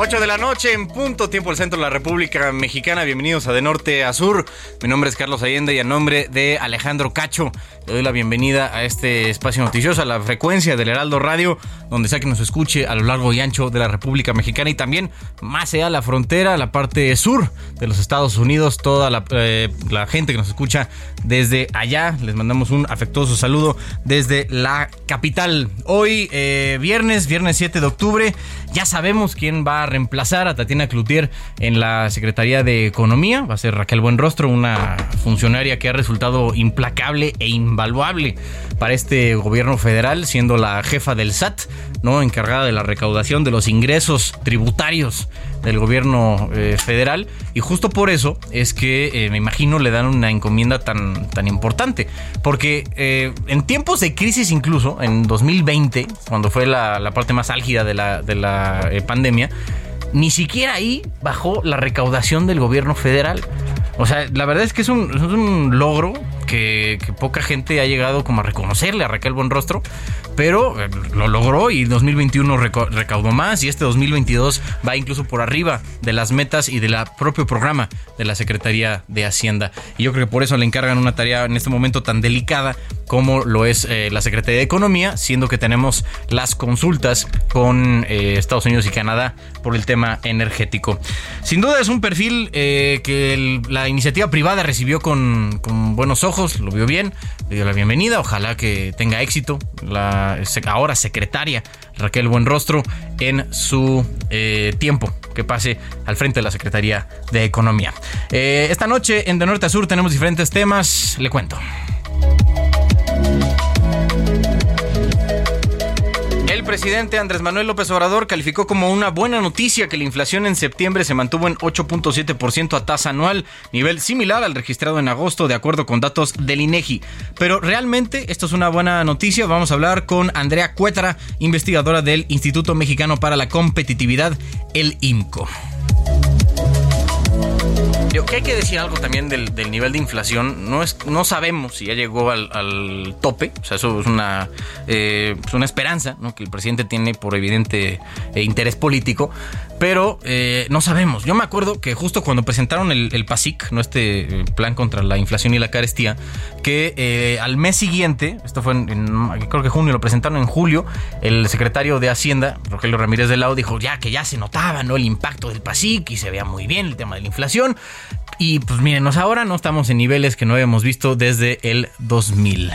8 de la noche en punto, tiempo del centro de la República Mexicana. Bienvenidos a De Norte a Sur. Mi nombre es Carlos Allende y a nombre de Alejandro Cacho le doy la bienvenida a este espacio noticioso, a la frecuencia del Heraldo Radio, donde sea que nos escuche a lo largo y ancho de la República Mexicana y también más allá de la frontera, la parte sur de los Estados Unidos, toda la, eh, la gente que nos escucha desde allá. Les mandamos un afectuoso saludo desde la capital. Hoy, eh, viernes, viernes 7 de octubre, ya sabemos quién va a reemplazar a Tatiana Cloutier en la Secretaría de Economía. Va a ser Raquel Buenrostro, una funcionaria que ha resultado implacable e invaluable para este gobierno federal, siendo la jefa del SAT, ¿no? Encargada de la recaudación de los ingresos tributarios del gobierno eh, federal. Y justo por eso es que eh, me imagino le dan una encomienda tan, tan importante. Porque eh, en tiempos de crisis, incluso en 2020, cuando fue la, parte más álgida de la, de la pandemia, ni siquiera ahí bajó la recaudación del gobierno federal. O sea, la verdad es que es un logro que, poca gente ha llegado como a reconocerle a Raquel Buenrostro, pero eh, lo logró y 2021 recaudó más y este 2022 va incluso por arriba de las metas y del propio programa de la Secretaría de Hacienda. Y yo creo que por eso le encargan una tarea en este momento tan delicada como lo es eh, la Secretaría de Economía, siendo que tenemos las consultas con eh, Estados Unidos y Canadá por el tema energético. Sin duda es un perfil que la iniciativa privada recibió con buenos ojos lo vio bien, le dio la bienvenida, ojalá que tenga éxito la ahora secretaria Raquel Buenrostro en su eh, tiempo que pase al frente de la Secretaría de Economía. Eh, esta noche en De Norte a Sur tenemos diferentes temas, le cuento. Presidente Andrés Manuel López Obrador calificó como una buena noticia que la inflación en septiembre se mantuvo en 8.7% a tasa anual, nivel similar al registrado en agosto de acuerdo con datos del INEGI. Pero realmente esto es una buena noticia. Vamos a hablar con Andrea Cuetra, investigadora del Instituto Mexicano para la Competitividad, el IMCO que hay que decir algo también del, nivel de inflación. No, es, no sabemos si ya llegó al, tope. O sea, eso es una, eh, una esperanza que el presidente tiene por evidente eh, interés político. Pero eh, no sabemos. Yo me acuerdo que justo cuando presentaron el, PASIC, ¿no? este plan contra la inflación y la carestía, que al mes siguiente, esto fue en, creo que junio, lo presentaron en julio, el secretario de Hacienda, Rogelio Ramírez de Lau, dijo ya que ya se notaba ¿no? el impacto del PASIC y se veía muy bien el tema de la inflación. Y pues mírenos ahora, no estamos en niveles que no habíamos visto desde el 2000.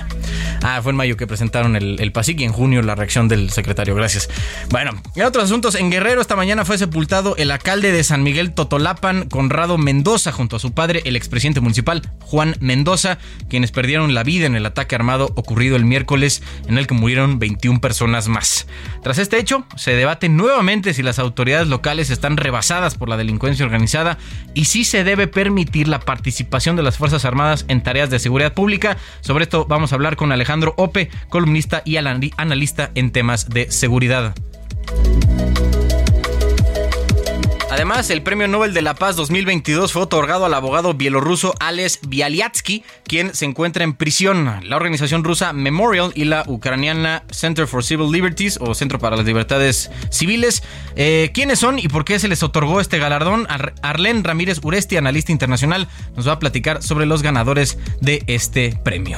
Ah, fue en mayo que presentaron el, el PASIC y en junio la reacción del secretario. Gracias. Bueno, en otros asuntos, en Guerrero esta mañana fue sepultado el alcalde de San Miguel Totolapan, Conrado Mendoza, junto a su padre, el expresidente municipal, Juan Mendoza, quienes perdieron la vida en el ataque armado ocurrido el miércoles, en el que murieron 21 personas más. Tras este hecho, se debate nuevamente si las autoridades locales están rebasadas por la delincuencia organizada y si se debe permitir permitir la participación de las Fuerzas Armadas en tareas de seguridad pública. Sobre esto vamos a hablar con Alejandro Ope, columnista y analista en temas de seguridad. Además, el Premio Nobel de la Paz 2022 fue otorgado al abogado bielorruso Ales Bialyatsky, quien se encuentra en prisión. La organización rusa Memorial y la ucraniana Center for Civil Liberties o Centro para las Libertades Civiles. Eh, ¿Quiénes son y por qué se les otorgó este galardón? Arlen Ramírez Uresti, analista internacional, nos va a platicar sobre los ganadores de este premio.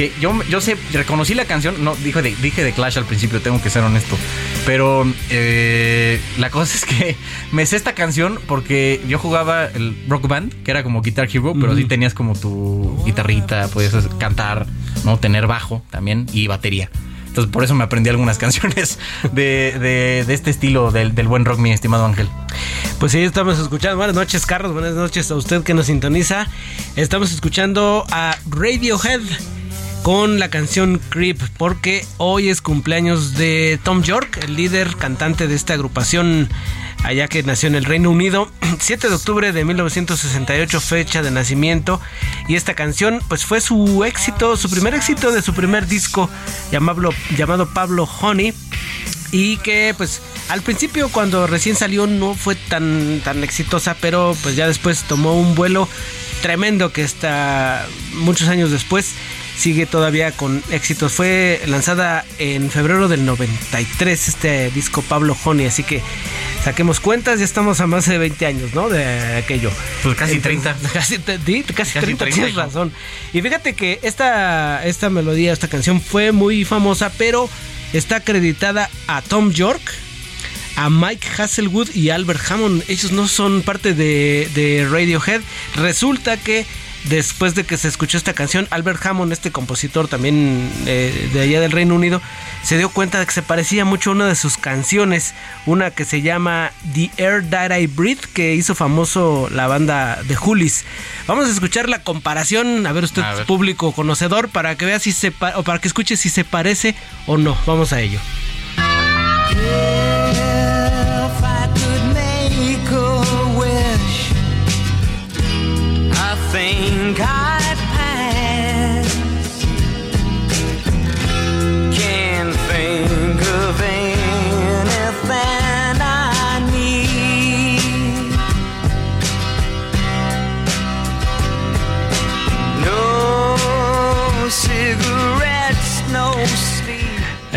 que yo, yo sé, reconocí la canción, no, dije de, dije de Clash al principio, tengo que ser honesto, pero eh, la cosa es que me sé esta canción porque yo jugaba el Rock Band, que era como Guitar Hero, pero sí tenías como tu guitarrita, podías cantar, no tener bajo también y batería. Entonces por eso me aprendí algunas canciones de, este estilo del, del, buen rock, mi estimado Ángel. Pues sí, estamos escuchando. Buenas noches, Carlos. Buenas noches a usted que nos sintoniza. Estamos escuchando a Radiohead con la canción Creep, porque hoy es cumpleaños de Tom York, el líder cantante de esta agrupación allá que nació en el Reino Unido, 7 de octubre de 1968, fecha de nacimiento, y esta canción pues fue su éxito, su primer éxito de su primer disco llamado, llamado Pablo Honey, y que pues al principio cuando recién salió no fue tan, tan exitosa, pero pues ya después tomó un vuelo tremendo que está muchos años después sigue todavía con éxitos. Fue lanzada en febrero del 93 este disco Pablo Honey, así que saquemos cuentas, ya estamos a más de 20 años, ¿no? De aquello. Pues casi 30. Casi, casi, 30, tienes razón. Y fíjate que esta, esta melodía, esta canción fue muy famosa, pero está acreditada a Tom York, a Mike Hasselwood y Albert Hammond. Ellos no son parte de, de Radiohead. Resulta que después de que se escuchó esta canción, Albert Hammond, este compositor también eh, de allá del Reino Unido, se dio cuenta de que se parecía mucho a una de sus canciones, una que se llama The Air That I Breathe, que hizo famoso la banda de Julis. Vamos a escuchar la comparación, a ver usted, público conocedor, para que vea si se o para que escuche si se parece o no. Vamos a ello.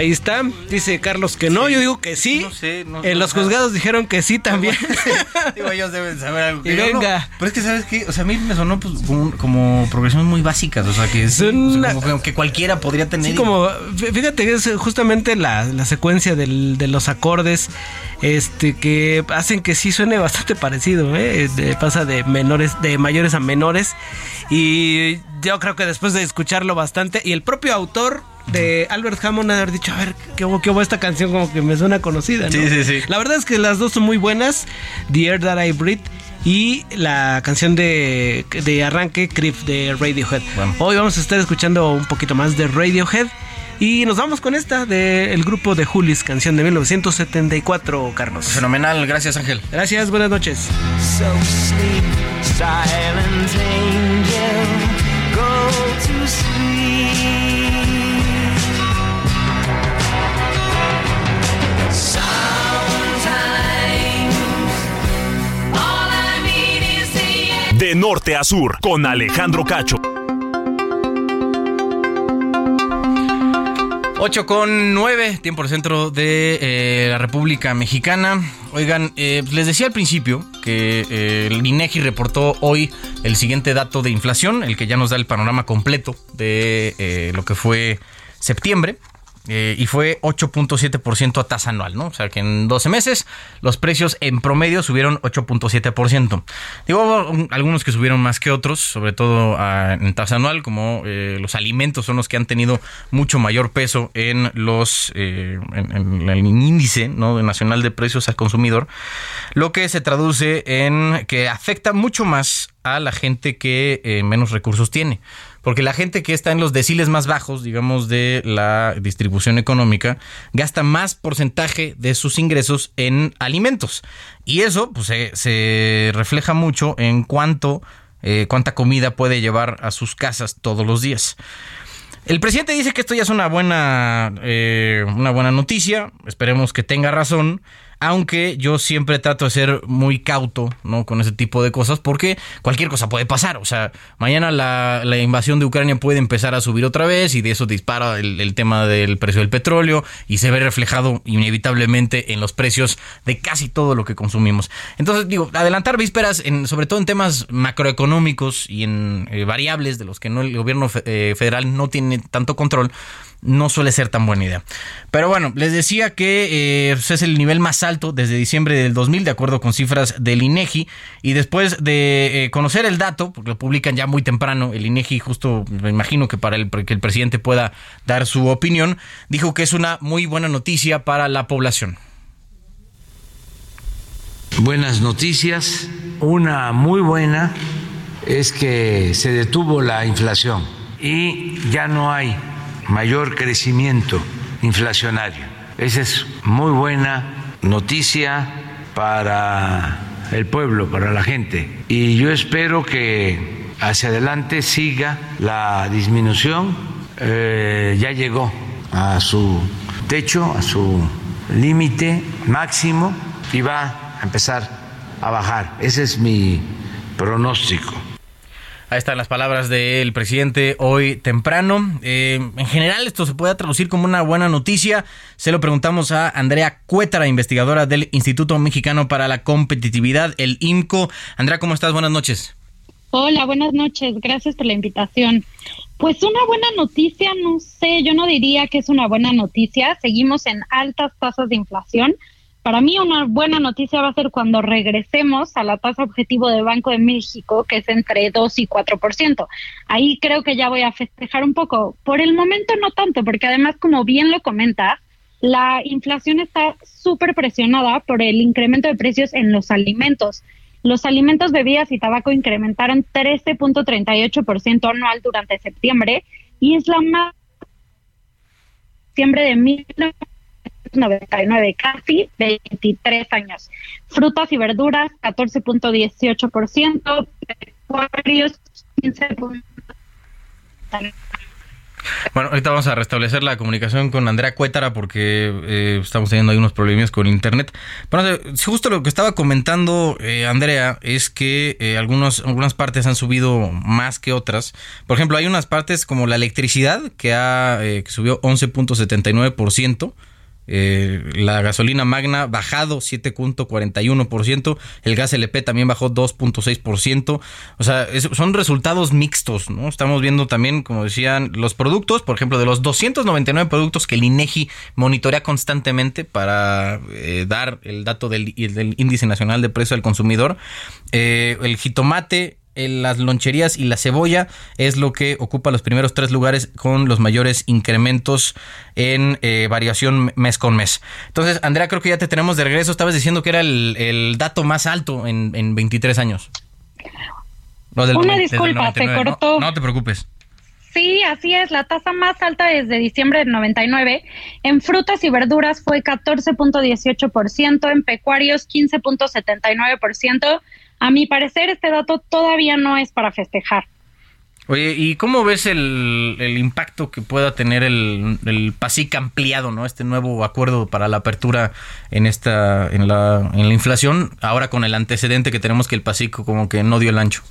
Ahí está, dice Carlos que no, yo digo que sí. No sé, no, En los juzgados dijeron que sí también. digo, ellos deben saber algo que y venga. Pero es que, ¿sabes qué? O sea, a mí me sonó pues, como, progresiones muy básicas, o sea, que, es, como que cualquiera podría tener. Sí, como, fíjate es justamente la, la secuencia del, de los acordes este que hacen que sí suene bastante parecido, ¿eh? pasa de menores, de mayores a menores. Y yo creo que después de escucharlo bastante, y el propio autor de Albert Hammond haber dicho, a ver, qué hubo, qué hubo esta canción como que me suena conocida, Sí, sí, sí. La verdad es que las dos son muy buenas, The Air That I Breathe y la canción de, de arranque, Creep de Radiohead. Hoy vamos a estar escuchando un poquito más de Radiohead. Y nos vamos con esta del grupo de Julis, canción de 1974, Carlos. Fenomenal, gracias Ángel. Gracias, buenas noches. So sleep, silent norte a sur con Alejandro Cacho. 8 con 9, tiempo al centro de eh, la República Mexicana. Oigan, eh, les decía al principio que eh, el INEGI reportó hoy el siguiente dato de inflación, el que ya nos da el panorama completo de lo que fue septiembre. Eh, y fue 8.7% a tasa anual, ¿no? O sea que en 12 meses los precios en promedio subieron 8.7%. Digo, algunos que subieron más que otros, sobre todo ah, en tasa anual, como eh, los alimentos son los que han tenido mucho mayor peso en los eh, en, el índice ¿no? nacional de precios al consumidor, lo que se traduce en que afecta mucho más a la gente que menos recursos tiene porque la gente que está en los deciles más bajos, digamos, de la distribución económica, gasta más porcentaje de sus ingresos en alimentos. Y eso pues, se, refleja mucho en cuánto, eh, cuánta comida puede llevar a sus casas todos los días. El presidente dice que esto ya es una buena, eh, una buena noticia, esperemos que tenga razón, aunque yo siempre trato de ser muy cauto, ¿no? Con ese tipo de cosas, porque cualquier cosa puede pasar. O sea, mañana la, invasión de Ucrania puede empezar a subir otra vez y de eso dispara el, tema del precio del petróleo y se ve reflejado inevitablemente en los precios de casi todo lo que consumimos. Entonces, digo, adelantar vísperas, en, sobre todo en temas macroeconómicos y en eh, variables de los que no, el gobierno eh, federal no tiene tanto control, no suele ser tan buena idea. Pero bueno, les decía que eh, pues, es el nivel más alto desde diciembre del 2000, de acuerdo con cifras del INEGI. Y después de eh, conocer el dato, porque lo publican ya muy temprano, el INEGI, justo me imagino que para el, que el presidente pueda dar su opinión, dijo que es una muy buena noticia para la población. Buenas noticias. Una muy buena es que se detuvo la inflación y ya no hay mayor crecimiento inflacionario. Esa es muy buena noticia para el pueblo, para la gente. Y yo espero que hacia adelante siga la disminución. Eh, ya llegó a su techo, a su límite máximo y va a empezar a bajar. Ese es mi pronóstico. Ahí están las palabras del presidente hoy temprano. Eh, en general, esto se puede traducir como una buena noticia. Se lo preguntamos a Andrea Cuétara, investigadora del Instituto Mexicano para la Competitividad, el IMCO. Andrea, ¿cómo estás? Buenas noches. Hola, buenas noches. Gracias por la invitación. Pues una buena noticia, no sé, yo no diría que es una buena noticia. Seguimos en altas tasas de inflación para mí una buena noticia va a ser cuando regresemos a la tasa objetivo del Banco de México, que es entre 2 y 4%. Ahí creo que ya voy a festejar un poco. Por el momento no tanto, porque además, como bien lo comenta, la inflación está súper presionada por el incremento de precios en los alimentos. Los alimentos, bebidas y tabaco incrementaron 13.38% anual durante septiembre y es la más septiembre de 1900 99, casi 23 años. Frutas y verduras, 14.18%, pecuarios, 15. Bueno, ahorita vamos a restablecer la comunicación con Andrea Cuétara porque eh, estamos teniendo ahí unos problemas con internet. Bueno, justo lo que estaba comentando eh, Andrea es que eh, algunos, algunas partes han subido más que otras. Por ejemplo, hay unas partes como la electricidad que, ha, que subió 11.79%. Eh, la gasolina magna bajado 7.41%, el gas LP también bajó 2.6%, o sea, son resultados mixtos, ¿no? Estamos viendo también, como decían, los productos, por ejemplo, de los 299 productos que el INEGI monitorea constantemente para eh, dar el dato del, del, índice nacional de precio al consumidor, eh, el jitomate las loncherías y la cebolla es lo que ocupa los primeros tres lugares con los mayores incrementos en eh, variación mes con mes. Entonces, Andrea, creo que ya te tenemos de regreso. Estabas diciendo que era el, dato más alto en, en 23 años. Una disculpa, te cortó. No, te preocupes. Sí, así es, la tasa más alta desde diciembre del 99. En frutas y verduras fue 14.18%, en pecuarios 15.79%, a mi parecer, este dato todavía no es para festejar. Oye, ¿y cómo ves el, impacto que pueda tener el, el, PASIC ampliado, ¿no? Este nuevo acuerdo para la apertura en esta, en la, en la inflación, ahora con el antecedente que tenemos que el PASIC como que no dio el ancho.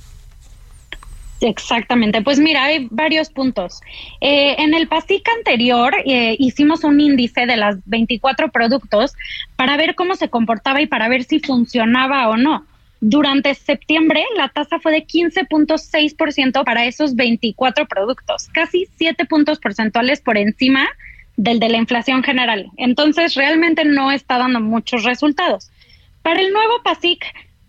Exactamente, pues mira, hay varios puntos. Eh, en el PASIC anterior eh, hicimos un índice de las 24 productos para ver cómo se comportaba y para ver si funcionaba o no. Durante septiembre la tasa fue de 15.6% para esos 24 productos, casi 7 puntos porcentuales por encima del de la inflación general. Entonces realmente no está dando muchos resultados. Para el nuevo PASIC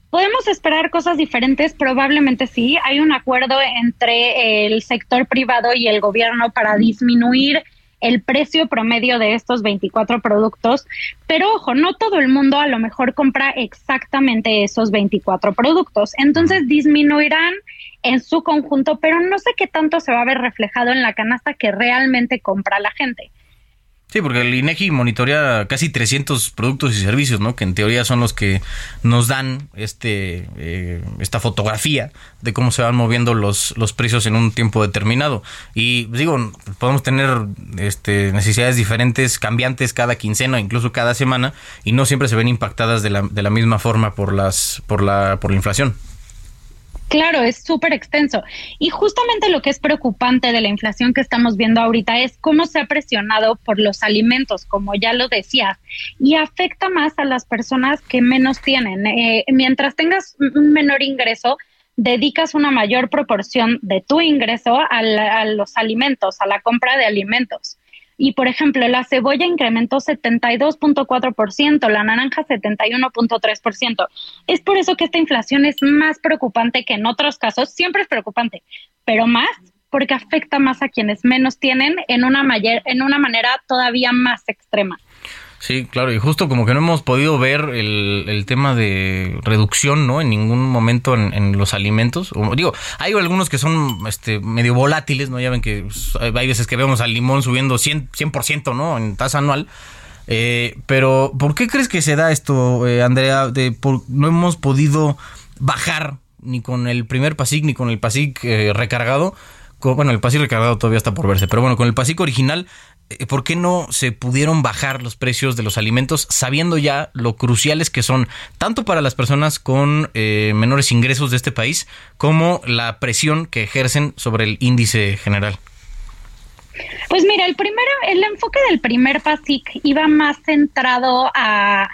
¿Podemos esperar cosas diferentes? Probablemente sí. Hay un acuerdo entre el sector privado y el gobierno para disminuir el precio promedio de estos 24 productos, pero ojo, no todo el mundo a lo mejor compra exactamente esos 24 productos, entonces disminuirán en su conjunto, pero no sé qué tanto se va a ver reflejado en la canasta que realmente compra la gente. Sí, porque el INEGI monitorea casi 300 productos y servicios, ¿no? Que en teoría son los que nos dan este eh, esta fotografía de cómo se van moviendo los, los precios en un tiempo determinado. Y digo, podemos tener este, necesidades diferentes, cambiantes cada quincena, incluso cada semana, y no siempre se ven impactadas de la, de la misma forma por las por la por la inflación. Claro, es súper extenso. Y justamente lo que es preocupante de la inflación que estamos viendo ahorita es cómo se ha presionado por los alimentos, como ya lo decías, y afecta más a las personas que menos tienen. Eh, mientras tengas un menor ingreso, dedicas una mayor proporción de tu ingreso a los alimentos, a la compra de alimentos. Y por ejemplo, la cebolla incrementó 72.4%, la naranja 71.3%. Es por eso que esta inflación es más preocupante que en otros casos, siempre es preocupante, pero más porque afecta más a quienes menos tienen en una, mayor, en una manera todavía más extrema. Sí, claro, y justo como que no hemos podido ver el, el tema de reducción, ¿no? En ningún momento en, los alimentos. Digo, hay algunos que son este, medio volátiles, ¿no? Ya ven que hay veces que vemos al limón subiendo 100%, 100% ¿no? En tasa anual. Eh, pero, ¿por qué crees que se da esto, eh, Andrea? No hemos podido bajar ni con el primer PASIC ni con el PASIC eh, recargado. bueno, el PASIC recargado todavía está por verse, pero bueno, con el PASIC original ¿por qué no se pudieron bajar los precios de los alimentos sabiendo ya lo cruciales que son tanto para las personas con eh, menores ingresos de este país como la presión que ejercen sobre el índice general? Pues mira, el primero, el enfoque del primer PASIC iba más centrado a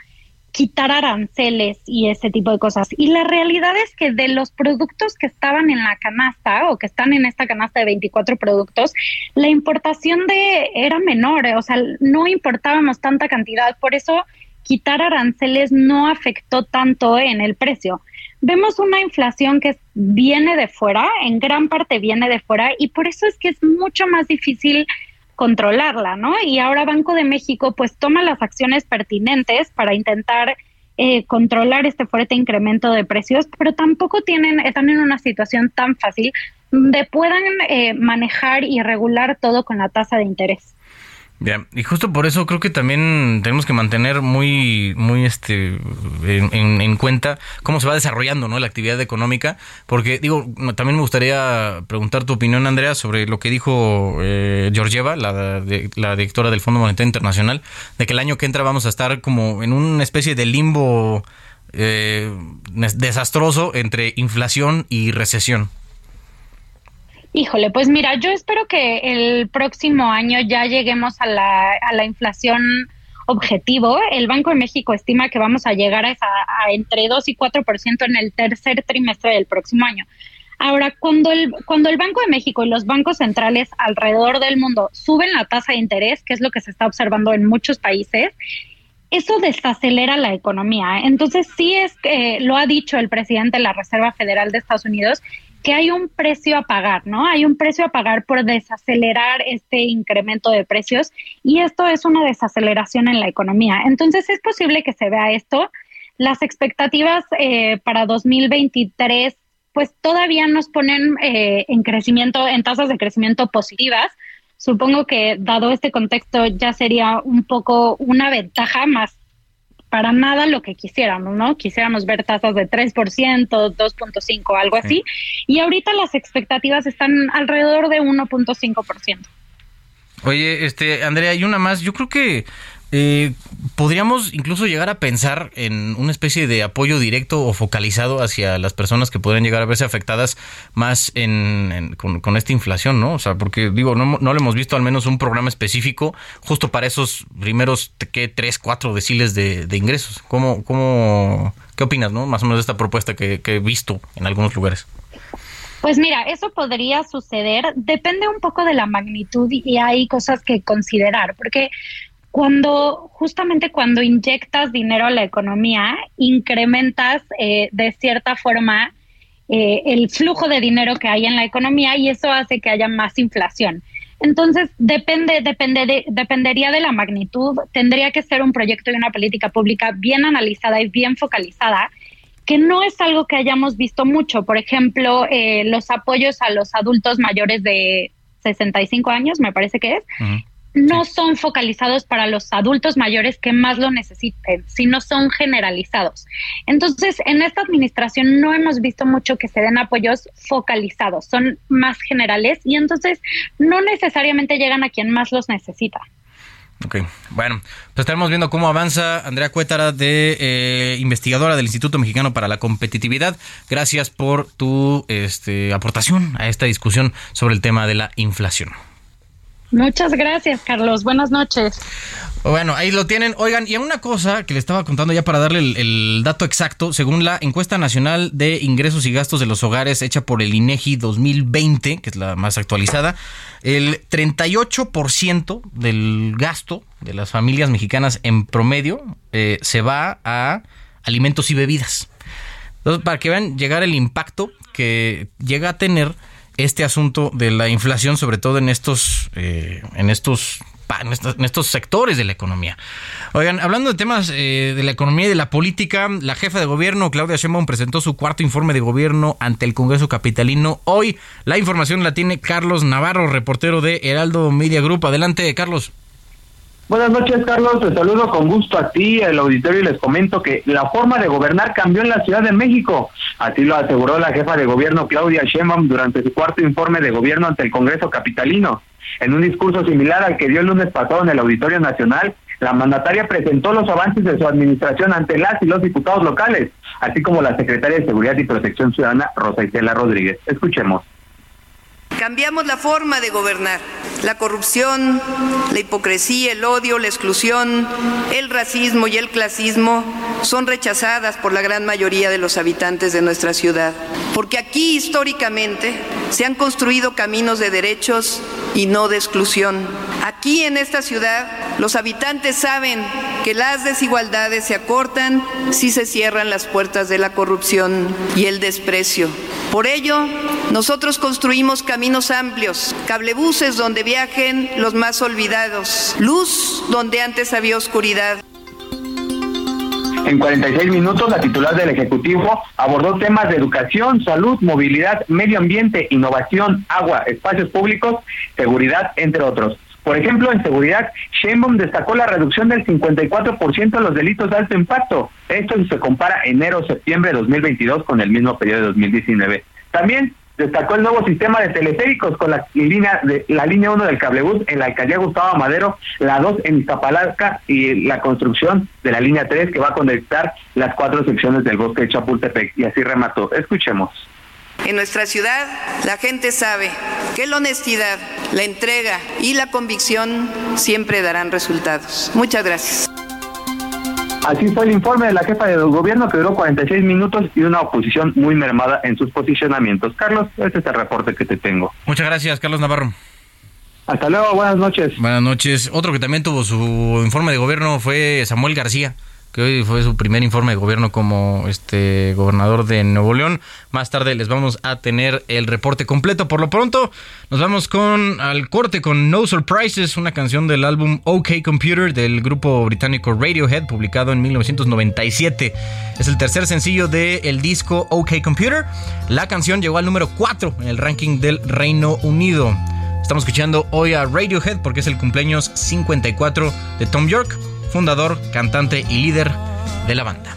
quitar aranceles y ese tipo de cosas. Y la realidad es que de los productos que estaban en la canasta o que están en esta canasta de 24 productos, la importación de era menor, o sea, no importábamos tanta cantidad, por eso quitar aranceles no afectó tanto en el precio. Vemos una inflación que viene de fuera, en gran parte viene de fuera y por eso es que es mucho más difícil controlarla, ¿no? Y ahora Banco de México pues toma las acciones pertinentes para intentar eh, controlar este fuerte incremento de precios, pero tampoco tienen, están en una situación tan fácil de puedan eh, manejar y regular todo con la tasa de interés. Y justo por eso creo que también tenemos que mantener muy, muy este, en, en, cuenta cómo se va desarrollando ¿no? la actividad económica, porque digo, también me gustaría preguntar tu opinión, Andrea, sobre lo que dijo eh, Georgieva, la, la directora del Fondo Monetario Internacional, de que el año que entra vamos a estar como en una especie de limbo eh, desastroso entre inflación y recesión. Híjole, pues mira, yo espero que el próximo año ya lleguemos a la, a la inflación objetivo. El Banco de México estima que vamos a llegar a, esa, entre 2 y 4% en el tercer trimestre del próximo año. Ahora, cuando el, cuando el Banco de México y los bancos centrales alrededor del mundo suben la tasa de interés, que es lo que se está observando en muchos países, eso desacelera la economía. Entonces, sí es que lo ha dicho el presidente de la Reserva Federal de Estados Unidos, que hay un precio a pagar, ¿no? Hay un precio a pagar por desacelerar este incremento de precios y esto es una desaceleración en la economía. Entonces es posible que se vea esto. Las expectativas eh, para 2023 pues todavía nos ponen eh, en crecimiento, en tasas de crecimiento positivas. Supongo que dado este contexto ya sería un poco una ventaja más para nada lo que quisiéramos, ¿no? Quisiéramos ver tasas de 3%, 2.5, algo así. Y ahorita las expectativas están alrededor de 1.5%. Oye, este, Andrea, hay una más. Yo creo que eh, podríamos incluso llegar a pensar en una especie de apoyo directo o focalizado hacia las personas que podrían llegar a verse afectadas más en, con, esta inflación, ¿no? O sea, porque digo, no, no le hemos visto al menos un programa específico justo para esos primeros, ¿qué? Tres, cuatro deciles de, ingresos. ¿Cómo, cómo, ¿Qué opinas, no? Más o menos de esta propuesta que he visto en algunos lugares. Pues mira, eso podría suceder, depende un poco de la magnitud y hay cosas que considerar, porque cuando justamente cuando inyectas dinero a la economía, incrementas eh, de cierta forma eh, el flujo de dinero que hay en la economía y eso hace que haya más inflación. Entonces, depende, depende dependería de la magnitud, tendría que ser un proyecto y una política pública bien analizada y bien focalizada, que no es algo que hayamos visto mucho. Por ejemplo, eh, los apoyos a los adultos mayores de 65 años, me parece que es, no son focalizados para los adultos mayores que más lo necesiten, sino son generalizados. Entonces, en esta administración no hemos visto mucho que se den apoyos focalizados, son más generales y entonces no necesariamente llegan a quien más los necesita. Ok, bueno, pues estaremos viendo cómo avanza Andrea Cuétara, de eh, investigadora del Instituto Mexicano para la Competitividad. Gracias por tu este, aportación a esta discusión sobre el tema de la inflación. Muchas gracias, Carlos. Buenas noches. Bueno, ahí lo tienen. Oigan, y una cosa que le estaba contando ya para darle el, dato exacto, según la encuesta nacional de ingresos y gastos de los hogares hecha por el INEGI 2020, que es la más actualizada, el 38% del gasto de las familias mexicanas en promedio eh, se va a alimentos y bebidas. Entonces, para que vean llegar el impacto que llega a tener este asunto de la inflación, sobre todo en estos, eh, en estos en estos, sectores de la economía. Oigan, hablando de temas eh, de la economía y de la política, la jefa de gobierno, Claudia Sheinbaum, presentó su cuarto informe de gobierno ante el Congreso Capitalino. Hoy la información la tiene Carlos Navarro, reportero de Heraldo Media Group. Adelante, Carlos. Buenas noches, Carlos. Te saludo con gusto a ti, al auditorio, y les comento que la forma de gobernar cambió en la Ciudad de México. Así lo aseguró la jefa de gobierno, Claudia Sheinbaum, durante su cuarto informe de gobierno ante el Congreso Capitalino. En un discurso similar al que dio el lunes pasado en el Auditorio Nacional, la mandataria presentó los avances de su administración ante las y los diputados locales, así como la secretaria de Seguridad y Protección Ciudadana, Rosa Isela Rodríguez. Escuchemos. Cambiamos la forma de gobernar. La corrupción, la hipocresía, el odio, la exclusión, el racismo y el clasismo son rechazadas por la gran mayoría de los habitantes de nuestra ciudad. Porque aquí históricamente se han construido caminos de derechos y no de exclusión. Aquí en esta ciudad los habitantes saben que las desigualdades se acortan si se cierran las puertas de la corrupción y el desprecio. Por ello, nosotros construimos caminos amplios, cablebuses donde viajen los más olvidados, luz donde antes había oscuridad. En 46 minutos, la titular del Ejecutivo abordó temas de educación, salud, movilidad, medio ambiente, innovación, agua, espacios públicos, seguridad, entre otros. Por ejemplo, en seguridad, Sheinbaum destacó la reducción del 54% de los delitos de alto impacto. Esto se compara enero-septiembre de 2022 con el mismo periodo de 2019. También destacó el nuevo sistema de teleféricos con la línea la línea 1 del cablebús en la alcaldía Gustavo Madero, la 2 en Iztapalapa y la construcción de la línea 3 que va a conectar las cuatro secciones del bosque de Chapultepec. Y así remató. Escuchemos. En nuestra ciudad, la gente sabe que la honestidad, la entrega y la convicción siempre darán resultados. Muchas gracias. Así fue el informe de la jefa de gobierno que duró 46 minutos y una oposición muy mermada en sus posicionamientos. Carlos, este es el reporte que te tengo. Muchas gracias, Carlos Navarro. Hasta luego, buenas noches. Buenas noches. Otro que también tuvo su informe de gobierno fue Samuel García que hoy fue su primer informe de gobierno como este gobernador de Nuevo León. Más tarde les vamos a tener el reporte completo. Por lo pronto, nos vamos con al corte con No Surprises, una canción del álbum OK Computer del grupo británico Radiohead, publicado en 1997. Es el tercer sencillo del disco OK Computer. La canción llegó al número 4 en el ranking del Reino Unido. Estamos escuchando hoy a Radiohead porque es el cumpleaños 54 de Tom York fundador, cantante y líder de la banda.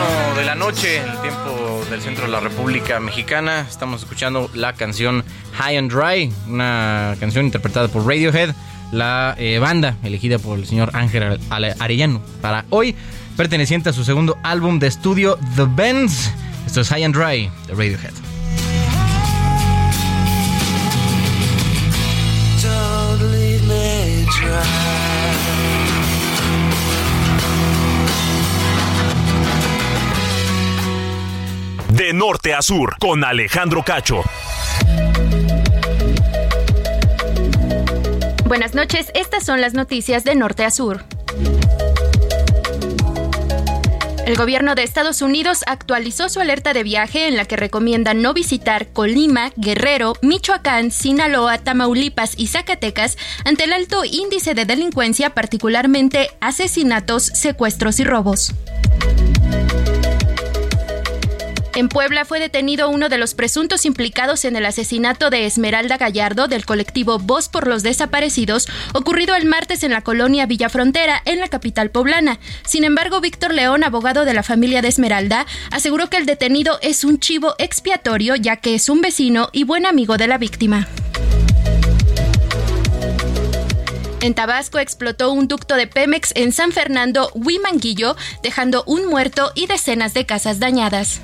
8.31 de la noche, el tiempo del centro de la República Mexicana. Estamos escuchando la canción High and Dry, una canción interpretada por Radiohead, la eh, banda elegida por el señor Ángel Arellano para hoy, perteneciente a su segundo álbum de estudio, The Bends. Esto es High and Dry de Radiohead. De norte a sur, con Alejandro Cacho. Buenas noches, estas son las noticias de norte a sur. El gobierno de Estados Unidos actualizó su alerta de viaje en la que recomienda no visitar Colima, Guerrero, Michoacán, Sinaloa, Tamaulipas y Zacatecas ante el alto índice de delincuencia, particularmente asesinatos, secuestros y robos. En Puebla fue detenido uno de los presuntos implicados en el asesinato de Esmeralda Gallardo del colectivo Voz por los Desaparecidos, ocurrido el martes en la colonia Villafrontera, en la capital poblana. Sin embargo, Víctor León, abogado de la familia de Esmeralda, aseguró que el detenido es un chivo expiatorio, ya que es un vecino y buen amigo de la víctima. En Tabasco explotó un ducto de Pemex en San Fernando, Huimanguillo, dejando un muerto y decenas de casas dañadas.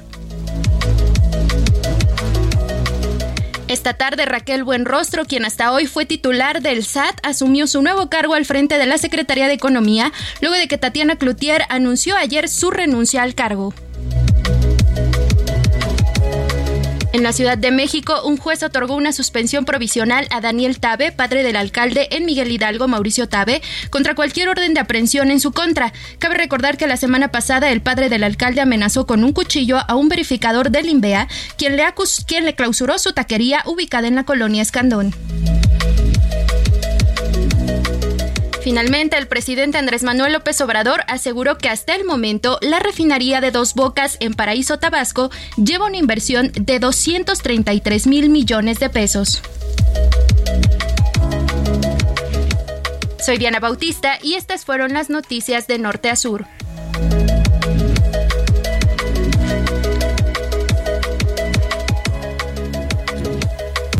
Esta tarde Raquel Buenrostro, quien hasta hoy fue titular del SAT, asumió su nuevo cargo al frente de la Secretaría de Economía, luego de que Tatiana Cloutier anunció ayer su renuncia al cargo. En la Ciudad de México, un juez otorgó una suspensión provisional a Daniel Tabe, padre del alcalde en Miguel Hidalgo, Mauricio Tabe, contra cualquier orden de aprehensión en su contra. Cabe recordar que la semana pasada el padre del alcalde amenazó con un cuchillo a un verificador del INVEA, quien le, quien le clausuró su taquería ubicada en la colonia Escandón. Finalmente, el presidente Andrés Manuel López Obrador aseguró que hasta el momento la refinería de Dos Bocas en Paraíso Tabasco lleva una inversión de 233 mil millones de pesos. Soy Diana Bautista y estas fueron las noticias de norte a sur.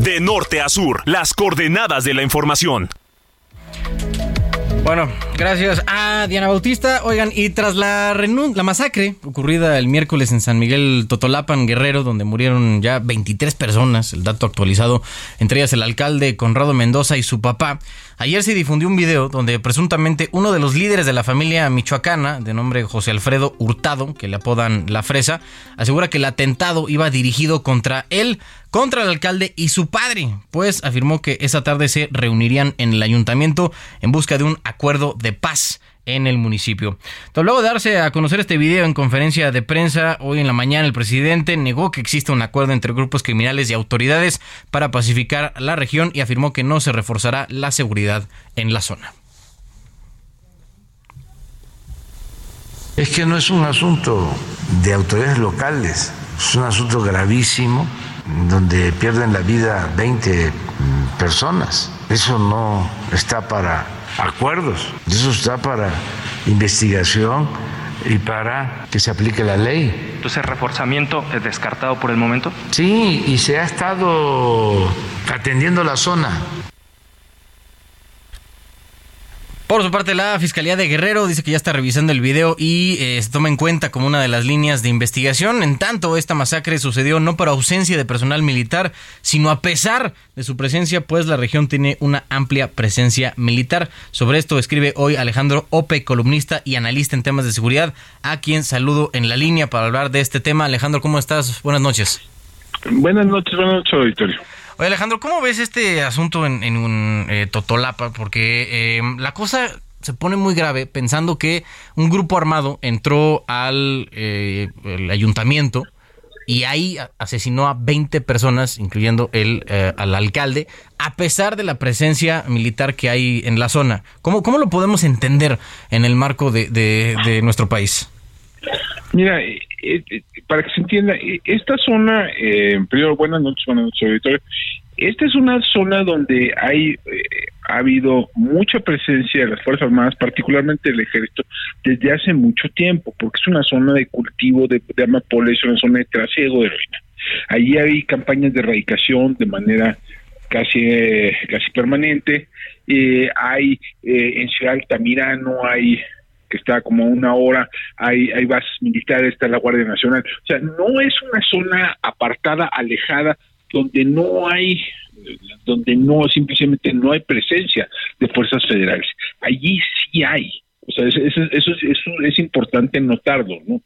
De norte a sur, las coordenadas de la información. Bueno, gracias a Diana Bautista. Oigan, y tras la, la masacre ocurrida el miércoles en San Miguel Totolapan, Guerrero, donde murieron ya 23 personas, el dato actualizado, entre ellas el alcalde Conrado Mendoza y su papá, Ayer se difundió un video donde presuntamente uno de los líderes de la familia michoacana, de nombre José Alfredo Hurtado, que le apodan La Fresa, asegura que el atentado iba dirigido contra él, contra el alcalde y su padre, pues afirmó que esa tarde se reunirían en el ayuntamiento en busca de un acuerdo de paz en el municipio. luego de darse a conocer este video en conferencia de prensa, hoy en la mañana el presidente negó que existe un acuerdo entre grupos criminales y autoridades para pacificar la región y afirmó que no se reforzará la seguridad en la zona. Es que no es un asunto de autoridades locales, es un asunto gravísimo donde pierden la vida 20 personas. Eso no está para acuerdos. Eso está para investigación y para que se aplique la ley. Entonces, reforzamiento es descartado por el momento. Sí, y se ha estado atendiendo la zona. Por su parte, la Fiscalía de Guerrero dice que ya está revisando el video y eh, se toma en cuenta como una de las líneas de investigación. En tanto, esta masacre sucedió no por ausencia de personal militar, sino a pesar de su presencia, pues la región tiene una amplia presencia militar. Sobre esto escribe hoy Alejandro Ope, columnista y analista en temas de seguridad, a quien saludo en la línea para hablar de este tema. Alejandro, ¿cómo estás? Buenas noches. Buenas noches, buenas noches, auditorio. Oye, Alejandro, ¿cómo ves este asunto en, un eh, Totolapa? Porque eh, la cosa se pone muy grave pensando que un grupo armado entró al eh, ayuntamiento y ahí asesinó a 20 personas, incluyendo el, al alcalde, a pesar de la presencia militar que hay en la zona. ¿Cómo, cómo lo podemos entender en el marco de nuestro país? Mira, eh, eh, para que se entienda, eh, esta zona, eh, primero, buenas noches, buenas noches, auditorio. Esta es una zona donde hay ha habido mucha presencia de las Fuerzas Armadas, particularmente del Ejército, desde hace mucho tiempo, porque es una zona de cultivo de, de es una zona de trasiego de heroína. Allí hay campañas de erradicación de manera casi casi permanente. hay en Ciudad Altamirano hay que está como una hora, hay, hay bases militares, está la Guardia Nacional. O sea, no es una zona apartada, alejada, donde no hay donde no simplemente no hay presencia de fuerzas federales. Allí sí hay. O sea, eso, es importante notarlo, ¿no?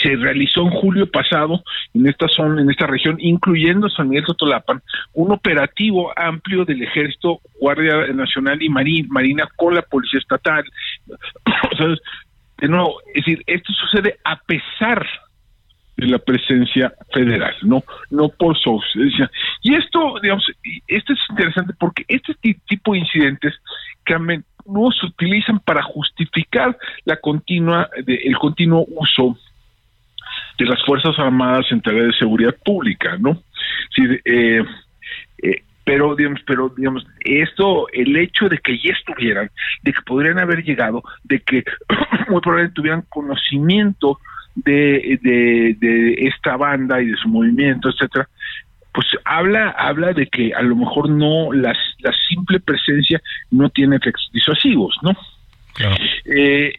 se realizó en julio pasado en esta zona, en esta región, incluyendo San Miguel Totolapan, un operativo amplio del Ejército, Guardia Nacional y Marina con la Policía Estatal. de nuevo, es decir, esto sucede a pesar de la presencia federal, no no por su ausencia. Y esto, digamos, esto es interesante porque este tipo de incidentes que se utilizan para justificar la continua de, el continuo uso de las Fuerzas Armadas en tareas de seguridad pública, ¿no? Eh, eh, pero digamos, pero digamos, esto, el hecho de que ya estuvieran, de que podrían haber llegado, de que muy probablemente tuvieran conocimiento de, de, de esta banda y de su movimiento, etcétera, pues habla habla de que a lo mejor no las, la simple presencia no tiene efectos disuasivos, ¿no? Eh,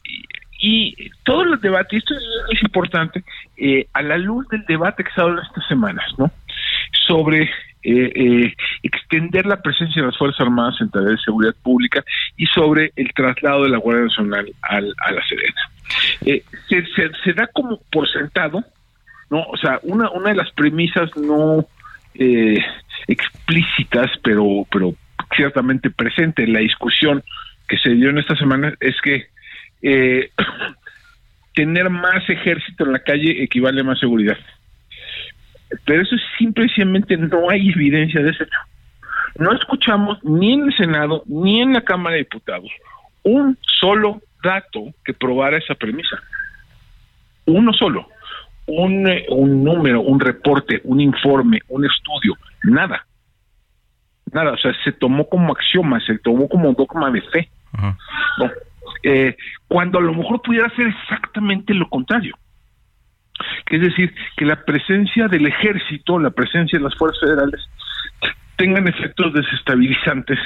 y todos los debates, y esto es, importante, eh, a la luz del debate que se ha dado estas semanas, ¿no? Sobre eh, eh, extender la presencia de las Fuerzas Armadas en tareas de seguridad pública y sobre el traslado de la Guardia Nacional al, a la Serena. se, se, da como por sentado, ¿no? O sea, una, una de las premisas no explícitas, pero, pero ciertamente presente en la discusión que se dio en esta semana es que eh, tener más ejército en la calle equivale a más seguridad. Pero eso simplemente no hay evidencia de eso. No escuchamos ni en el Senado ni en la Cámara de Diputados un solo dato que probara esa premisa. Uno solo. Un, eh, un número, un reporte, un informe, un estudio, nada. nada, o sea, se tomó como axioma, se tomó como dogma de fe. ¿no? Eh, cuando a lo mejor pudiera ser exactamente lo contrario. Que es decir, que la presencia del ejército, la presencia de las fuerzas federales, tengan efectos desestabilizantes,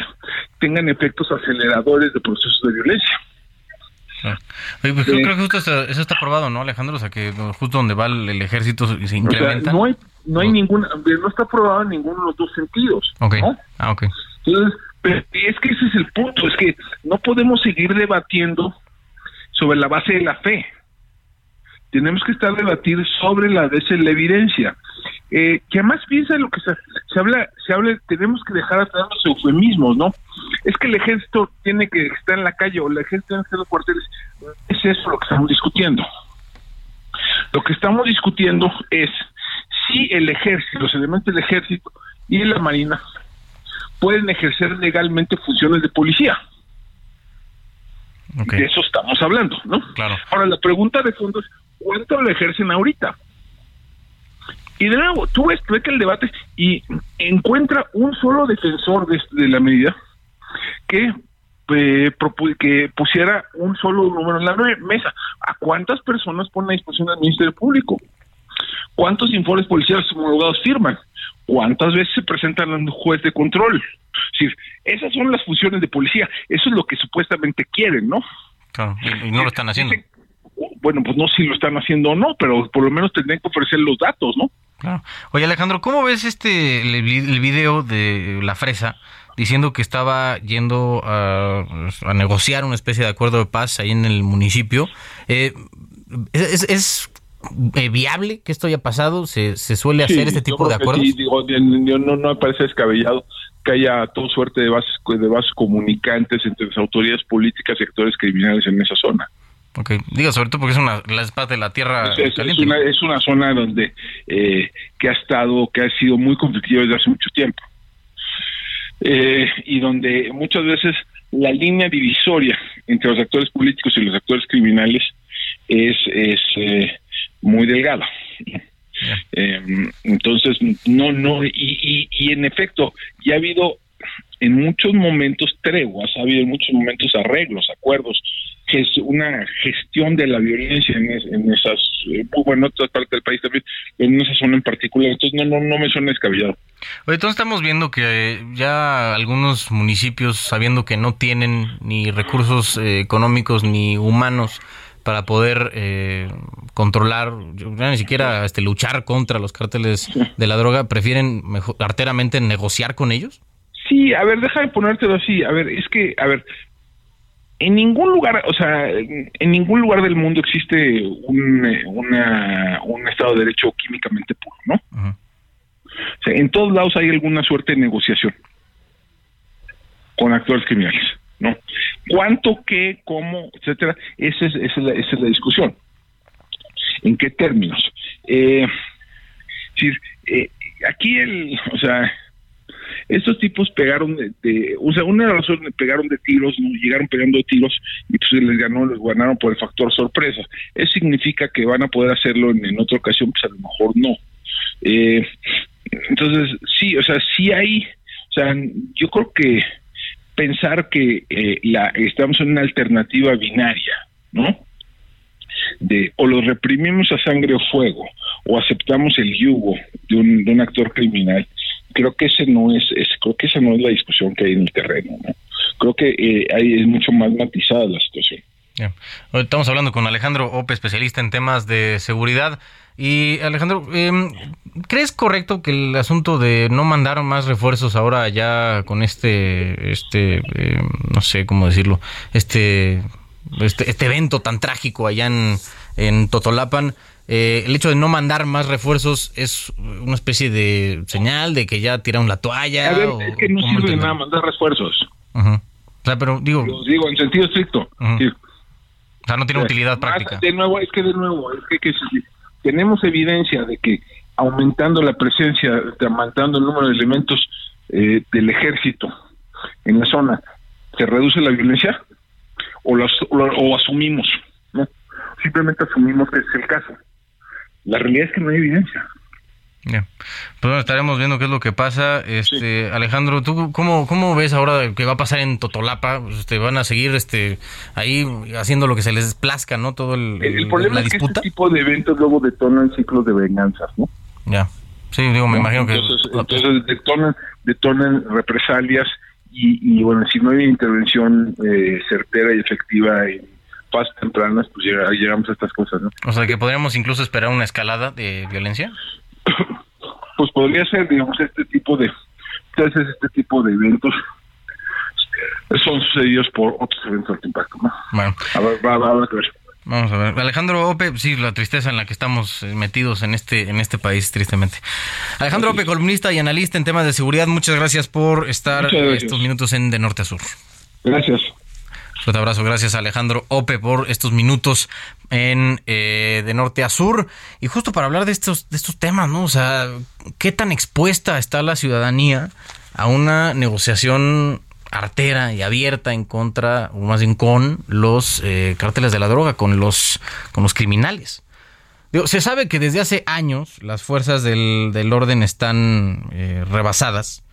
tengan efectos aceleradores de procesos de violencia. Oye, pues creo que justo está- eso está probado, ¿no, Alejandro? O sea, que justo donde va el, el ejército se se O sea, incrementa. no hay, no hay ninguna, no está probado en ninguno de los dos sentidos. Ok. ¿no? Ah, ok. Entonces, pero es que ese es el punto, es que no podemos seguir debatiendo sobre la base de la fe. Tenemos que estar debatir sobre la la evidencia. Eh, que además piensa en lo que se, se habla, se habla, tenemos que dejar atrás los eufemismos, ¿no? Es que el ejército tiene que estar en la calle o el ejército tiene que estar en los cuarteles. Es eso lo que estamos discutiendo. Lo que estamos discutiendo es si el ejército, los elementos del ejército y la marina pueden ejercer legalmente funciones de policía. De eso estamos hablando, ¿no? Claro. Ahora, la pregunta de fondo es, ¿cuánto lo ejercen ahorita? Y de nuevo, tú ves, que el debate y encuentra un solo defensor de, de la medida que, eh, que pusiera un solo número en la me- mesa. ¿A cuántas personas pone a disposición del Ministerio Público? ¿Cuántos informes policiales homologados firman? ¿Cuántas veces se presentan a un juez de control? Es decir, esas son las funciones de policía. Eso es lo que supuestamente quieren, ¿no? Claro, y, y no lo están haciendo. Bueno, pues no si lo están haciendo o no, pero por lo menos tendrían que ofrecer los datos, ¿no? Claro. Oye, Alejandro, ¿cómo ves este el, el video de la fresa diciendo que estaba yendo a, a negociar una especie de acuerdo de paz ahí en el municipio? Eh, ¿Es, es- eh, viable que esto haya pasado? ¿Se, se suele hacer Sí, este tipo de acuerdos? sí, digo, no, no me parece descabellado que haya toda suerte de bases, de bases comunicantes entre las autoridades políticas y actores criminales en esa zona. Ok, diga sobre todo porque es una la espada de la tierra Es, es- una, es una zona donde eh, que ha estado, que ha sido muy conflictiva desde hace mucho tiempo. Eh, y donde muchas veces la línea divisoria entre los actores políticos y los actores criminales es, es eh, muy delgada. Eh, entonces, no, no, y, y, y en efecto, ya ha habido en muchos momentos treguas, ha habido en muchos momentos arreglos, acuerdos, que es una gestión de la violencia en, es- en esas, eh, bueno, en otras partes del país también, pero en esa zona en particular, entonces no, no, no me suena descabellado. Oye, entonces estamos viendo que ya algunos municipios, sabiendo que no tienen ni recursos eh, económicos ni humanos para poder eh, controlar, ya ni siquiera este, luchar contra los cárteles de la droga, prefieren mejor, arteramente negociar con ellos. Sí, a ver, déjame ponértelo así. A ver, es que, a ver, en ningún lugar, o sea, en ningún lugar del mundo existe un, eh, una, un Estado de Derecho químicamente puro, ¿no? O sea, en todos lados hay alguna suerte de negociación con actores criminales, ¿no? ¿Cuánto, qué, cómo, etcétera? Esa es, esa es, la, esa es la discusión. ¿En qué términos? Eh, es decir, eh, aquí el, o sea, estos tipos pegaron de, o sea, una de las razones pegaron de tiros, llegaron pegando de tiros y pues les ganó, les ganaron por el factor sorpresa. Eso significa que van a poder hacerlo en, otra ocasión, pues a lo mejor no. Eh, entonces, sí, o sea, sí hay, o sea, yo creo que pensar que eh, la, estamos en una alternativa binaria, ¿no? De o los reprimimos a sangre o fuego o aceptamos el yugo de un actor criminal, creo que ese no es, es- creo que esa no es la discusión que hay en el terreno, ¿no? Creo que eh, ahí es mucho más matizada la situación. Estamos hablando con Alejandro Ope, especialista en temas de seguridad. Y Alejandro, em, ¿crees correcto que el asunto de no mandar más refuerzos ahora ya con este, este, em, no sé cómo decirlo, este, este, este evento tan trágico allá en, en Totolapan, eh, el hecho de no mandar más refuerzos es una especie de señal de que ya tiraron la toalla? A ver, o- es que no ¿cómo sirve de nada mandar refuerzos. O sea, pero digo, Los digo en sentido estricto. Sí. o sea, no tiene O sea, utilidad práctica. De nuevo, es que de nuevo, es que, que si tenemos evidencia de que aumentando la presencia, aumentando el número de elementos eh, del ejército en la zona, se reduce la violencia o, las- o, o asumimos, ¿no? Simplemente asumimos que es el caso. La realidad es que no hay evidencia. Ya. Pues bueno, estaremos viendo qué es lo que pasa. Este, Alejandro, ¿tú cómo, cómo ves ahora que va a pasar en Totolapa? Pues, Este, van a seguir este ahí haciendo lo que se les plazca, ¿no? Todo el, El, el- problema la es que este tipo de eventos luego detonan ciclos de venganzas, ¿no? Ya. Sí, digo, me ¿no? imagino que entonces, entonces detonan, detonan represalias y, y, bueno, si no hay intervención eh, certera y efectiva en fases tempranas, pues llega- llegamos a estas cosas, ¿no? o sea, que podríamos incluso esperar una escalada de violencia. Pues podría ser, digamos, este tipo de, entonces este tipo de eventos son sucedidos por otros eventos de impacto, ¿no? Bueno. A ver, va, va, habrá que ver. Vamos a ver. Alejandro Ope, sí, la tristeza en la que estamos eh, metidos en este, en este país, tristemente. Alejandro Ope, columnista y analista en temas de seguridad, muchas gracias por estar gracias. estos minutos en De Norte a Sur. Gracias. Fuerte abrazo, gracias Alejandro Ope por estos minutos en eh, de norte a sur y justo para hablar de estos de estos temas, ¿no? O sea, qué tan expuesta está la ciudadanía a una negociación artera y abierta en contra o más bien con los eh, cárteles de la droga, con los con los criminales. Se sabe que desde hace años las fuerzas del, del orden están eh, rebasadas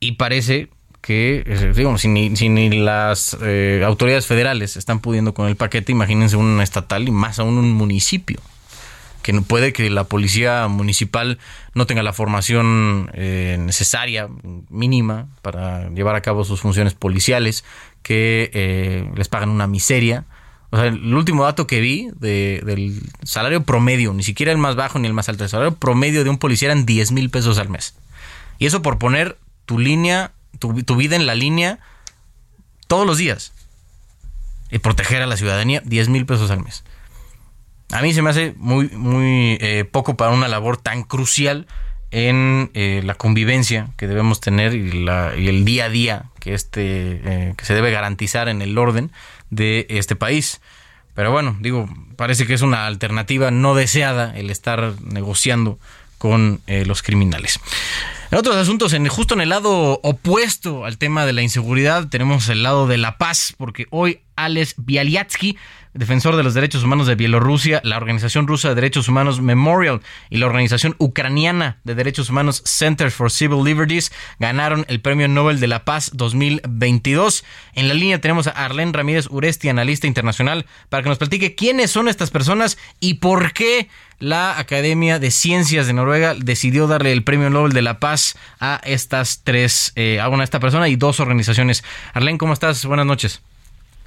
y parece que, eh, ni, si ni las eh, autoridades federales están pudiendo con el paquete, imagínense un estatal y más aún un municipio. Que no puede que la policía municipal no tenga la formación eh, necesaria, mínima, para llevar a cabo sus funciones policiales, que eh, les pagan una miseria. O sea, el último dato que vi de- del salario promedio, ni siquiera el más bajo ni el más alto, el salario promedio de un policía eran 10 mil pesos al mes. Y eso por poner tu línea, tu, tu vida en la línea todos los días. Y proteger a la ciudadanía, 10 mil pesos al mes. A mí se me hace muy, muy eh, poco para una labor tan crucial en eh, la convivencia que debemos tener y, el día a día que, este, eh, que se debe garantizar en el orden de este país. Pero bueno, digo, parece que es una alternativa no deseada el estar negociando con eh, los criminales. En otros asuntos, en, justo en el lado opuesto al tema de la inseguridad, tenemos el lado de la paz, porque hoy Alex Bialyatsky, defensor de los derechos humanos de Bielorrusia, la Organización Rusa de Derechos Humanos Memorial y la Organización Ucraniana de Derechos Humanos Center for Civil Liberties ganaron el Premio Nobel de la Paz 2022. En la línea tenemos a Arlene Ramírez Uresti, analista internacional, para que nos platique quiénes son estas personas y por qué la Academia de Ciencias de Noruega decidió darle el Premio Nobel de la Paz a estas tres, eh, a una esta persona y dos organizaciones. Arlene, ¿cómo estás? Buenas noches.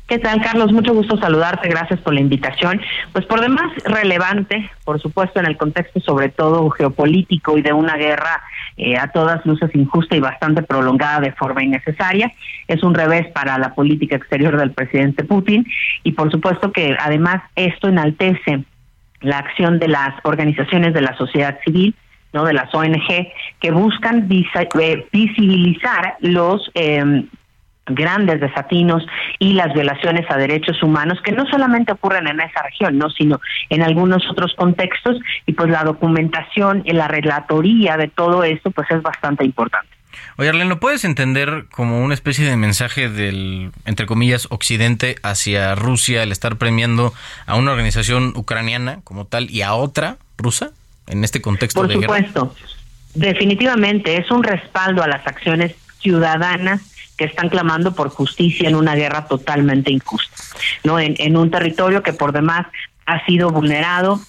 ¿Qué tal, Carlos? Mucho gusto saludarte. Gracias por la invitación. Pues por demás relevante, por supuesto, en el contexto sobre todo geopolítico y de una guerra eh, a todas luces injusta y bastante prolongada de forma innecesaria. Es un revés para la política exterior del presidente Putin y por supuesto que además esto enaltece la acción de las organizaciones de la sociedad civil, no de las ONG, que buscan eh, visibilizar los eh, grandes desatinos y las violaciones a derechos humanos que no solamente ocurren en esa región, no, sino en algunos otros contextos y pues la documentación y la relatoría de todo esto pues es bastante importante. Oye, Arlene, ¿lo puedes entender como una especie de mensaje del, entre comillas, occidente hacia Rusia, el estar premiando a una organización ucraniana como tal y a otra rusa en este contexto Por de guerra? supuesto, definitivamente es un respaldo a las acciones ciudadanas que están clamando por justicia en una guerra totalmente injusta, no en, un territorio que por demás ha sido vulnerado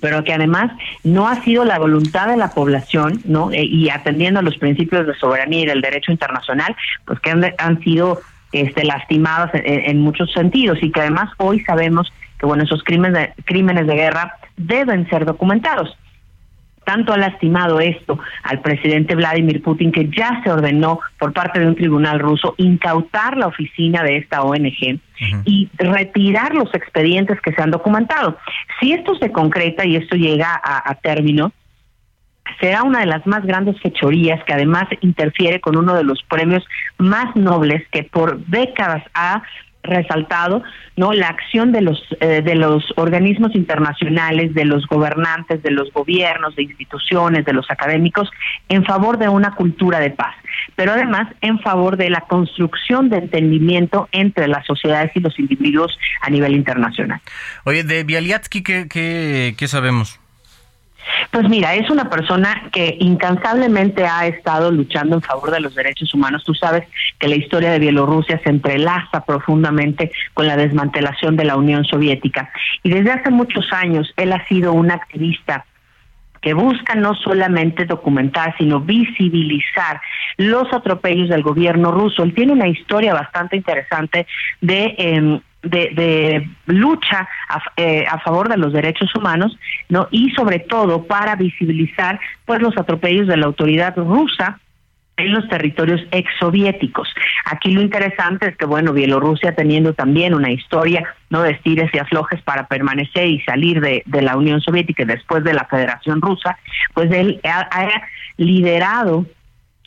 pero que además no ha sido la voluntad de la población, ¿no? Eh, y atendiendo a los principios de soberanía y del derecho internacional, pues que han, han sido este, lastimadas en, en muchos sentidos y que además hoy sabemos que bueno esos crímenes de, crímenes de guerra deben ser documentados. Tanto ha lastimado esto al presidente Vladimir Putin que ya se ordenó por parte de un tribunal ruso incautar la oficina de esta ONG y retirar los expedientes que se han documentado. Si esto se concreta y esto llega a, a término, será una de las más grandes fechorías que además interfiere con uno de los premios más nobles que por décadas ha resaltado no la acción de los eh, de los organismos internacionales de los gobernantes de los gobiernos de instituciones de los académicos en favor de una cultura de paz pero además en favor de la construcción de entendimiento entre las sociedades y los individuos a nivel internacional Oye, de Bialyatsky, ¿qué, qué, qué sabemos? Pues mira, es una persona que incansablemente ha estado luchando en favor de los derechos humanos. Tú sabes que la historia de Bielorrusia se entrelaza profundamente con la desmantelación de la Unión Soviética. Y desde hace muchos años él ha sido un activista que busca no solamente documentar, sino visibilizar los atropellos del gobierno ruso. Él tiene una historia bastante interesante de em, de, lucha eh, a, favor de los derechos humanos, no y sobre todo para visibilizar pues los atropellos de la autoridad rusa en los territorios exsoviéticos. Aquí lo interesante es que, bueno, Bielorrusia teniendo también una historia no de estires y aflojes para permanecer y salir de, de la Unión Soviética y después de la Federación Rusa, pues él ha liderado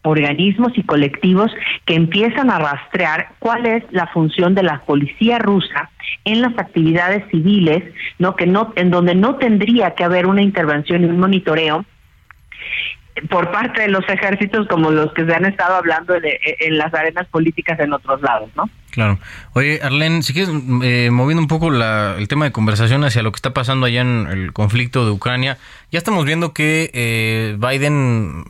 organismos y colectivos que empiezan a rastrear cuál es la función de la policía rusa en las actividades civiles, no que no en donde no tendría que haber una intervención y un monitoreo por parte de los ejércitos como los que se han estado hablando en las arenas políticas en otros lados, ¿no? Claro. Oye, Arlene, si quieres, eh, moviendo un poco el tema de conversación hacia lo que está pasando allá en el conflicto de Ucrania, ya estamos viendo que eh, Biden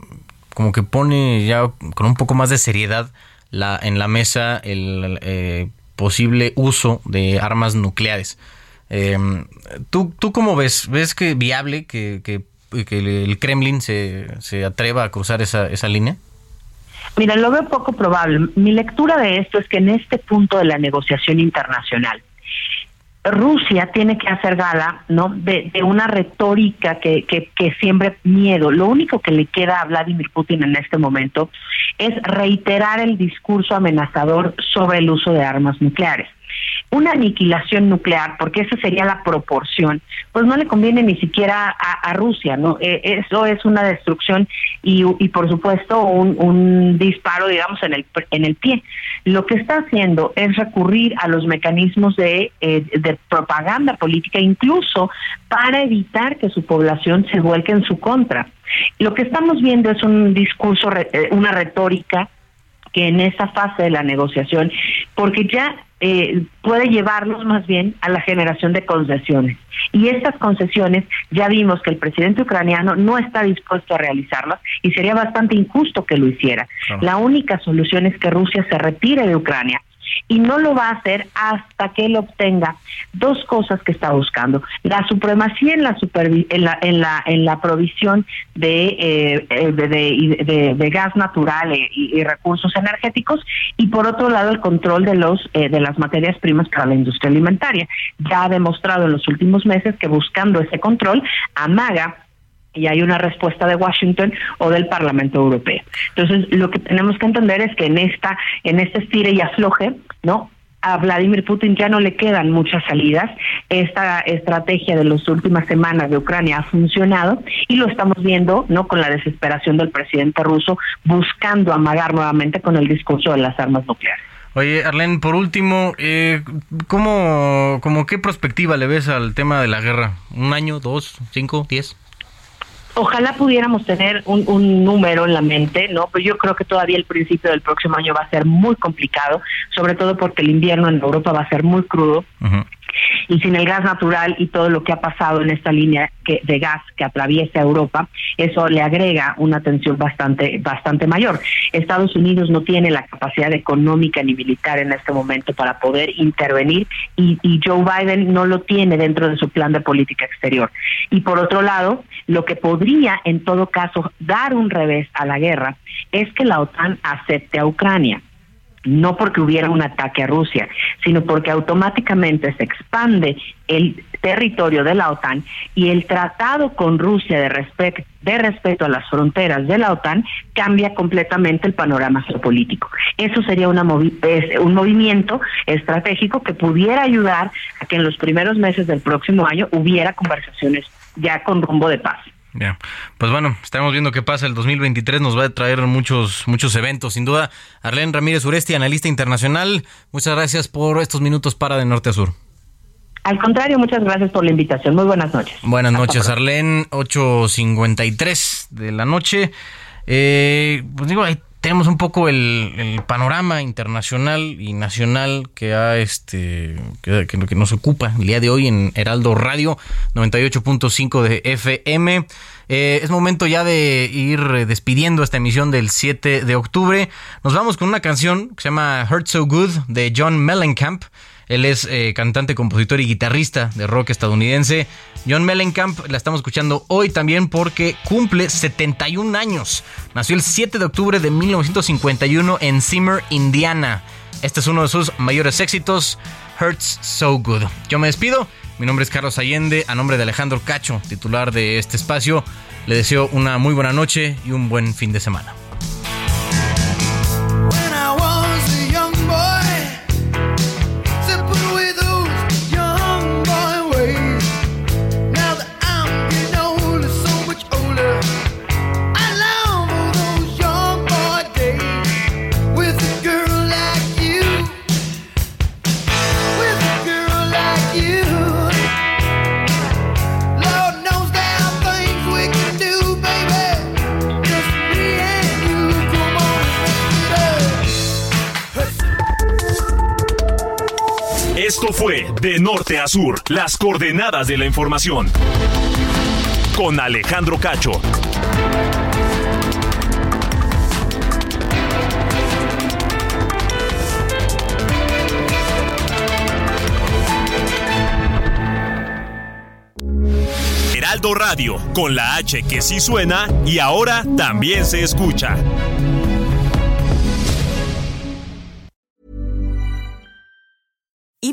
como que pone ya con un poco más de seriedad la, en la mesa el eh, posible uso de armas nucleares. Em, ¿tú, ¿Tú cómo ves? ¿Ves que viable que, que, el Kremlin se, se atreva a cruzar esa, esa línea? Mira, lo veo poco probable. Mi lectura de esto es que en este punto de la negociación internacional, Rusia tiene que hacer gala no de, una retórica que, que, que siembre miedo. Lo único que le queda a Vladimir Putin en este momento es reiterar el discurso amenazador sobre el uso de armas nucleares una aniquilación nuclear, porque esa sería la proporción, pues no le conviene ni siquiera a, Rusia, ¿no? Eh, eso es una destrucción y, y por supuesto un, un, disparo, digamos, en el, en el pie. Lo que está haciendo es recurrir a los mecanismos de, eh, de propaganda política, incluso para evitar que su población se vuelque en su contra. Lo que estamos viendo es un discurso, eh, una retórica que en esa fase de la negociación, porque ya eh, puede llevarnos más bien a la generación de concesiones. Y estas concesiones ya vimos que el presidente ucraniano no está dispuesto a realizarlas y sería bastante injusto que lo hiciera. La única solución es que Rusia se retire de Ucrania y no lo va a hacer hasta que él obtenga dos cosas que está buscando. La supremacía en la en la en la en la provisión de eh, eh, de, de, gas natural eh, y, recursos energéticos y por otro lado el control de los de las materias primas para la industria alimentaria. Ya ha demostrado en los últimos meses que buscando ese control amaga y hay una respuesta de Washington o del Parlamento Europeo. Entonces, lo que tenemos que entender es que en esta en este estire y afloje, ¿no? A Vladimir Putin ya no le quedan muchas salidas. Esta estrategia de las últimas semanas de Ucrania ha funcionado y lo estamos viendo, ¿no? Con la desesperación del presidente ruso buscando amagar nuevamente con el discurso de las armas nucleares. Oye, Arlene, por último, eh, ¿cómo, cómo qué perspectiva le ves al tema de la guerra? ¿Un año, dos, cinco, diez? Ojalá pudiéramos tener un, número en la mente, ¿no? Pero yo creo que todavía el principio del próximo año va a ser muy complicado, sobre todo porque el invierno en Europa va a ser muy crudo y sin el gas natural y todo lo que ha pasado en esta línea que, de gas que atraviesa Europa, eso le agrega una tensión bastante, bastante mayor. Estados Unidos no tiene la capacidad económica ni militar en este momento para poder intervenir y, y Joe Biden no lo tiene dentro de su plan de política exterior. Y por otro lado, lo que podría en todo caso dar un revés a la guerra es que la OTAN acepte a Ucrania no porque hubiera un ataque a Rusia, sino porque automáticamente se expande el territorio de la OTAN y el tratado con Rusia de, respeto de respeto a las fronteras de la OTAN cambia completamente el panorama geopolítico. Eso sería una un movimiento estratégico que pudiera ayudar a que en los primeros meses del próximo año hubiera conversaciones ya con rumbo de paz. Pues bueno, estamos viendo qué pasa. El 2023 nos va a traer muchos, muchos eventos. Sin duda, Arlene Ramírez Uresti, analista internacional, muchas gracias por estos minutos para de norte a sur. Al contrario, muchas gracias por la invitación. Muy buenas noches. Buenas noches, Arlene. 8.53 de la noche. Eh, pues digo, hay planteemos un poco el, panorama internacional y nacional este que, nos ocupa el día de hoy en Heraldo Radio 98.5 de FM. Eh, es momento ya de ir despidiendo esta emisión del 7 de octubre. Nos vamos con una canción que se llama Hurt So Good de John Mellencamp. Él es eh, cantante, compositor y guitarrista de rock estadounidense. John Mellencamp la estamos escuchando hoy también porque cumple 71 años. Nació el 7 de octubre de 1951 en Seymour, Indiana. Este es uno de sus mayores éxitos, Hurts So Good. Yo me despido. Mi nombre es Carlos Allende, a nombre de Alejandro Cacho, titular de este espacio. Le deseo una muy buena noche y un buen fin de semana. Norte a Sur, las coordenadas de la información. Con Alejandro Cacho. Heraldo Radio, con la H que sí suena y ahora también se escucha.